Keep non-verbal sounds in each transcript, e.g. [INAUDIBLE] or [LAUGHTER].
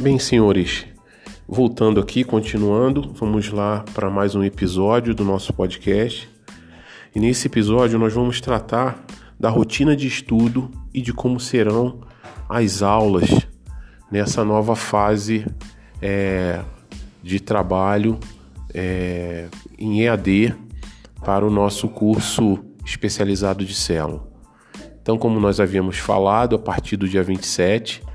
Bem, senhores, voltando aqui, continuando, vamos lá para mais um episódio do nosso podcast. E nesse episódio nós vamos tratar da rotina de estudo e de como serão as aulas nessa nova fase é, de trabalho é, em EAD para o nosso curso especializado de célula. Então, como nós havíamos falado, a partir do dia 27,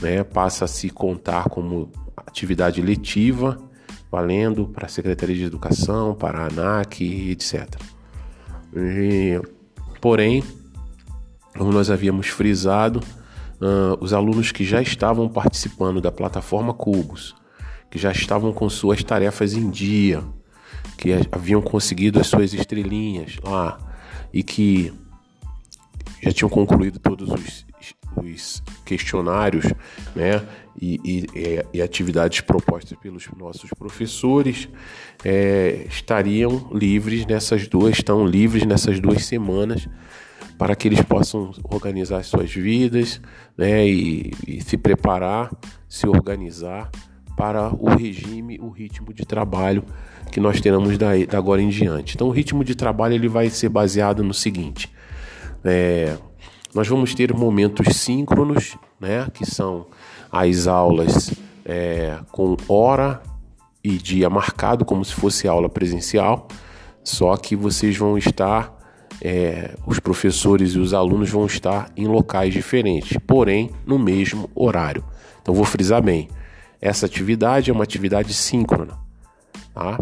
né, passa a se contar como atividade letiva, valendo para a Secretaria de Educação, para a ANAC, etc. E, porém, como nós havíamos frisado, uh, os alunos que já estavam participando da plataforma Cubos, que já estavam com suas tarefas em dia, que haviam conseguido as suas estrelinhas lá e que já tinham concluído todos os, os questionários né, e, e, e, atividades propostas pelos nossos professores é, estariam livres nessas duas, estão livres nessas duas semanas para que eles possam organizar suas vidas né, e, e se preparar, se organizar para o regime, o ritmo de trabalho que nós teremos da, da agora em diante. Então, o ritmo de trabalho ele vai ser baseado no seguinte: é, nós vamos ter momentos síncronos, né, que são as aulas é, com hora e dia marcado, como se fosse aula presencial, só que vocês vão estar é, os professores e os alunos vão estar em locais diferentes, porém no mesmo horário. Então vou frisar bem: essa atividade é uma atividade síncrona, tá?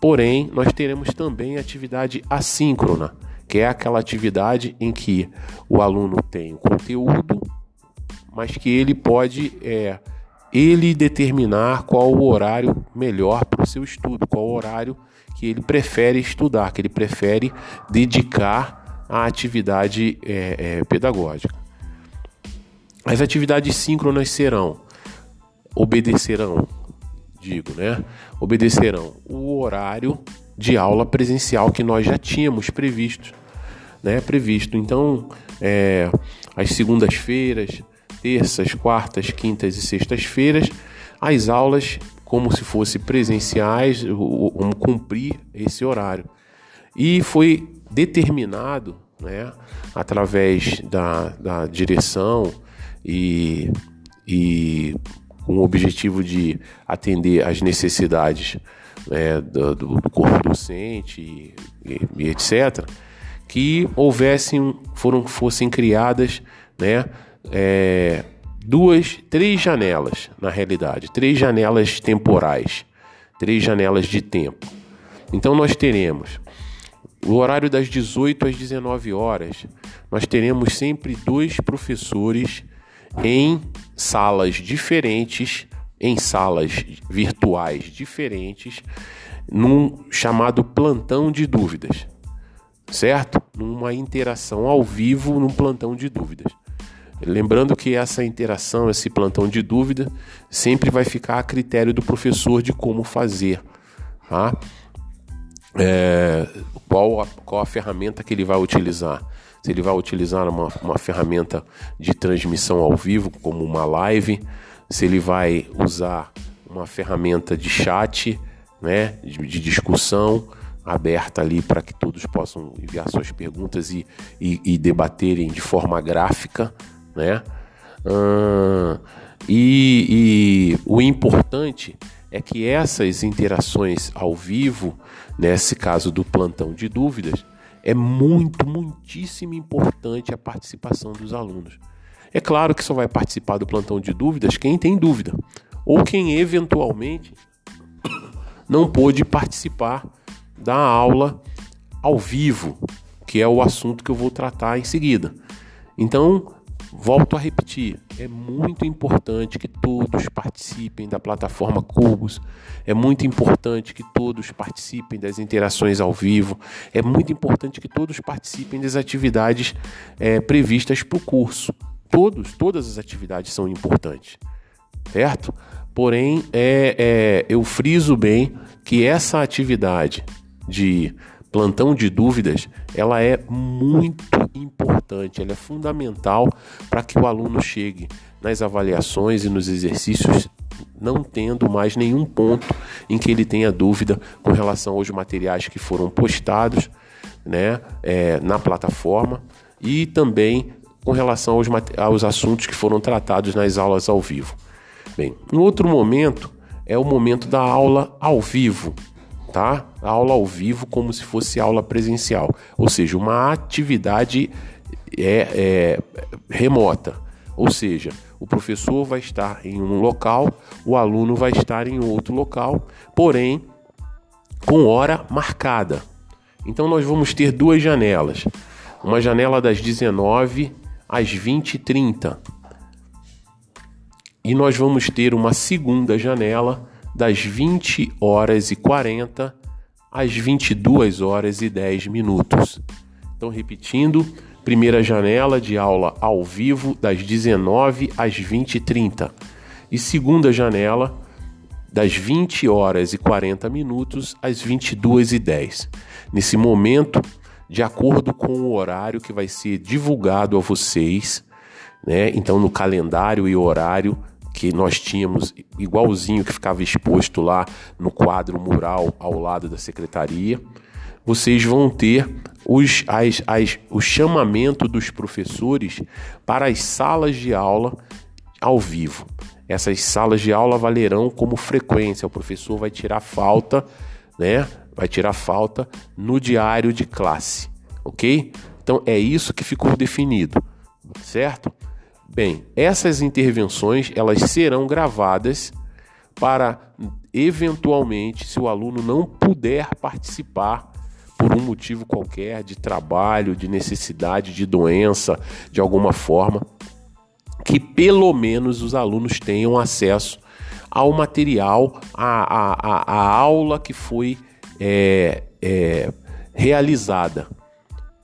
Porém, nós teremos também atividade assíncrona, que é aquela atividade em que o aluno tem conteúdo, mas que ele pode é, ele determinar qual o horário melhor para o seu estudo, qual o horário que ele prefere estudar, que ele prefere dedicar à atividade é, é, pedagógica. As atividades síncronas serão, obedecerão, digo, né? Obedecerão o horário de aula presencial que nós já tínhamos previsto, né? Previsto. Então, é, as segundas-feiras, terças, quartas, quintas e sextas-feiras, as aulas como se fosse presenciais, como cumprir esse horário. E foi determinado, né, através da, da direção e, e com o objetivo de atender às necessidades né, do, do, corpo docente e, e, etc., que houvessem, foram, fossem criadas né, é, duas, três janelas, na realidade, três janelas temporais, três janelas de tempo. Então nós teremos o horário das 18 às 19 horas, nós teremos sempre dois professores em salas diferentes, em salas virtuais diferentes, num chamado plantão de dúvidas, certo? Numa interação ao vivo num plantão de dúvidas. Lembrando que essa interação, esse plantão de dúvida, sempre vai ficar a critério do professor de como fazer. Tá? É, qual, a, qual a ferramenta que ele vai utilizar? Se ele vai utilizar uma, uma ferramenta de transmissão ao vivo, como uma live, se ele vai usar uma ferramenta de chat, né, de, de discussão aberta ali para que todos possam enviar suas perguntas e, e, e debaterem de forma gráfica, né? e, e o importante é que essas interações ao vivo, nesse caso do plantão de dúvidas, é muito, muitíssimo importante a participação dos alunos. É claro que só vai participar do plantão de dúvidas quem tem dúvida, ou quem eventualmente [COUGHS] não pôde participar da aula ao vivo, que é o assunto que eu vou tratar em seguida. Então, Volto a repetir, é muito importante que todos participem da plataforma Cubos, é muito importante que todos participem das interações ao vivo, é muito importante que todos participem das atividades é, previstas para o curso. Todos, todas as atividades são importantes, certo? Porém, é, é, eu friso bem que essa atividade de plantão de dúvidas, ela é muito importante, ela é fundamental para que o aluno chegue nas avaliações e nos exercícios não tendo mais nenhum ponto em que ele tenha dúvida com relação aos materiais que foram postados né, é, na plataforma e também com relação aos, aos assuntos que foram tratados nas aulas ao vivo. Bem, um outro momento é o momento da aula ao vivo, tá? Aula ao vivo como se fosse aula presencial, ou seja, uma atividade é, é remota, ou seja, o professor vai estar em um local, o aluno vai estar em outro local, porém com hora marcada. Então nós vamos ter duas janelas. Uma janela das 19 às 20h30. E nós vamos ter uma segunda janela das 20 horas e 40 às 22 horas e 10 minutos. Então, repetindo, primeira janela de aula ao vivo das 19 às 20 e 30 e segunda janela das 20 horas e 40 minutos às 22 e 10. Nesse momento, de acordo com o horário que vai ser divulgado a vocês, né? Então no calendário e horário que nós tínhamos igualzinho que ficava exposto lá no quadro mural ao lado da secretaria, vocês vão ter os, as, as, o chamamento dos professores para as salas de aula ao vivo. Essas salas de aula valerão como frequência. O professor vai tirar falta, né? vai tirar falta no diário de classe, ok? Então é isso que ficou definido, certo? Bem, essas intervenções elas serão gravadas para eventualmente, se o aluno não puder participar por um motivo qualquer de trabalho, de necessidade, de doença, de alguma forma, que pelo menos os alunos tenham acesso ao material, à, à, à aula que foi é, é, realizada.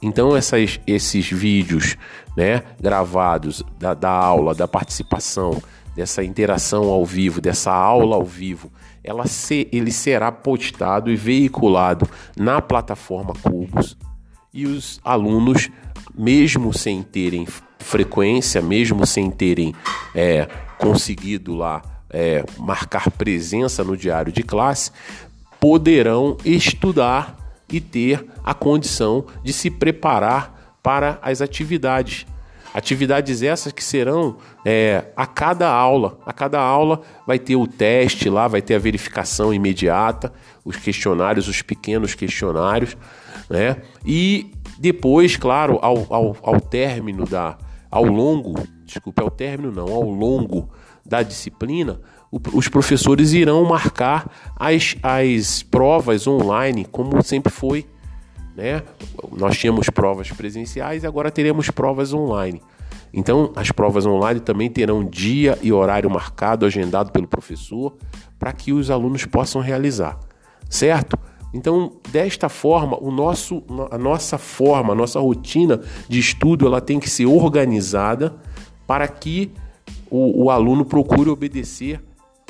Então essas, esses vídeos né, gravados da, da aula, da participação, dessa interação ao vivo, dessa aula ao vivo, ela se, ele será postado e veiculado na plataforma Cubos. E os alunos, mesmo sem terem frequência, mesmo sem terem é, conseguido lá é, marcar presença no diário de classe, poderão estudar e ter a condição de se preparar para as atividades. Atividades essas que serão é, a cada aula. A cada aula vai ter o teste lá, vai ter a verificação imediata, os questionários, os pequenos questionários, né? E depois, claro, ao, ao, ao término da. ao longo, desculpe, ao término não, ao longo da disciplina, os professores irão marcar as, as provas online, como sempre foi. Né? Nós tínhamos provas presenciais e agora teremos provas online. Então, as provas online também terão dia e horário marcado, agendado pelo professor, para que os alunos possam realizar, certo? Então, desta forma, o nosso, a nossa forma, a nossa rotina de estudo, ela tem que ser organizada para que o, o aluno procure obedecer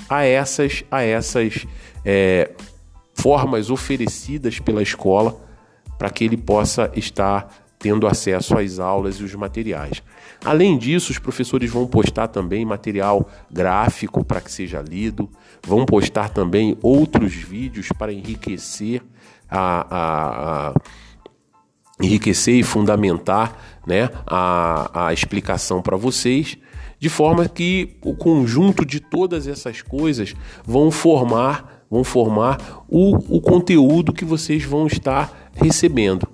a essas, a essas é, formas oferecidas pela escola para que ele possa estar tendo acesso às aulas e os materiais. Além disso, os professores vão postar também material gráfico para que seja lido, vão postar também outros vídeos para enriquecer a, a, a enriquecer e fundamentar né, a, a explicação para vocês de forma que o conjunto de todas essas coisas vão formar, vão formar o, o conteúdo que vocês vão estar recebendo.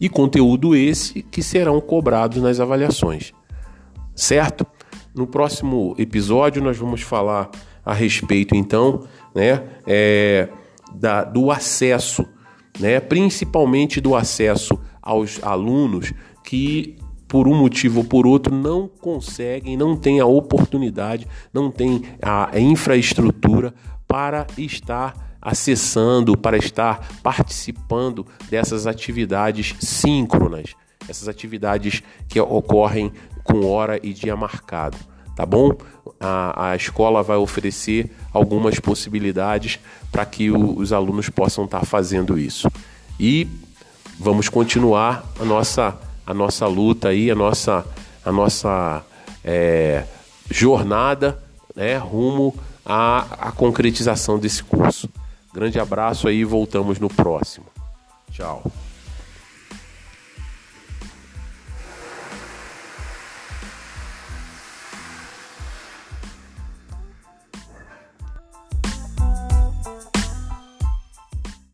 E conteúdo esse que serão cobrados nas avaliações. Certo? No próximo episódio nós vamos falar a respeito então, né, é, da, do acesso, né, principalmente do acesso aos alunos que por um motivo ou por outro, não conseguem, não têm a oportunidade, não têm a infraestrutura para estar acessando, para estar participando dessas atividades síncronas, essas atividades que ocorrem com hora e dia marcado, tá bom? A, a escola vai oferecer algumas possibilidades para que o, os alunos possam estar fazendo isso. E vamos continuar a nossa a nossa luta aí, a nossa, a nossa é, jornada né, rumo a, a concretização desse curso. Grande abraço aí, voltamos no próximo. Tchau.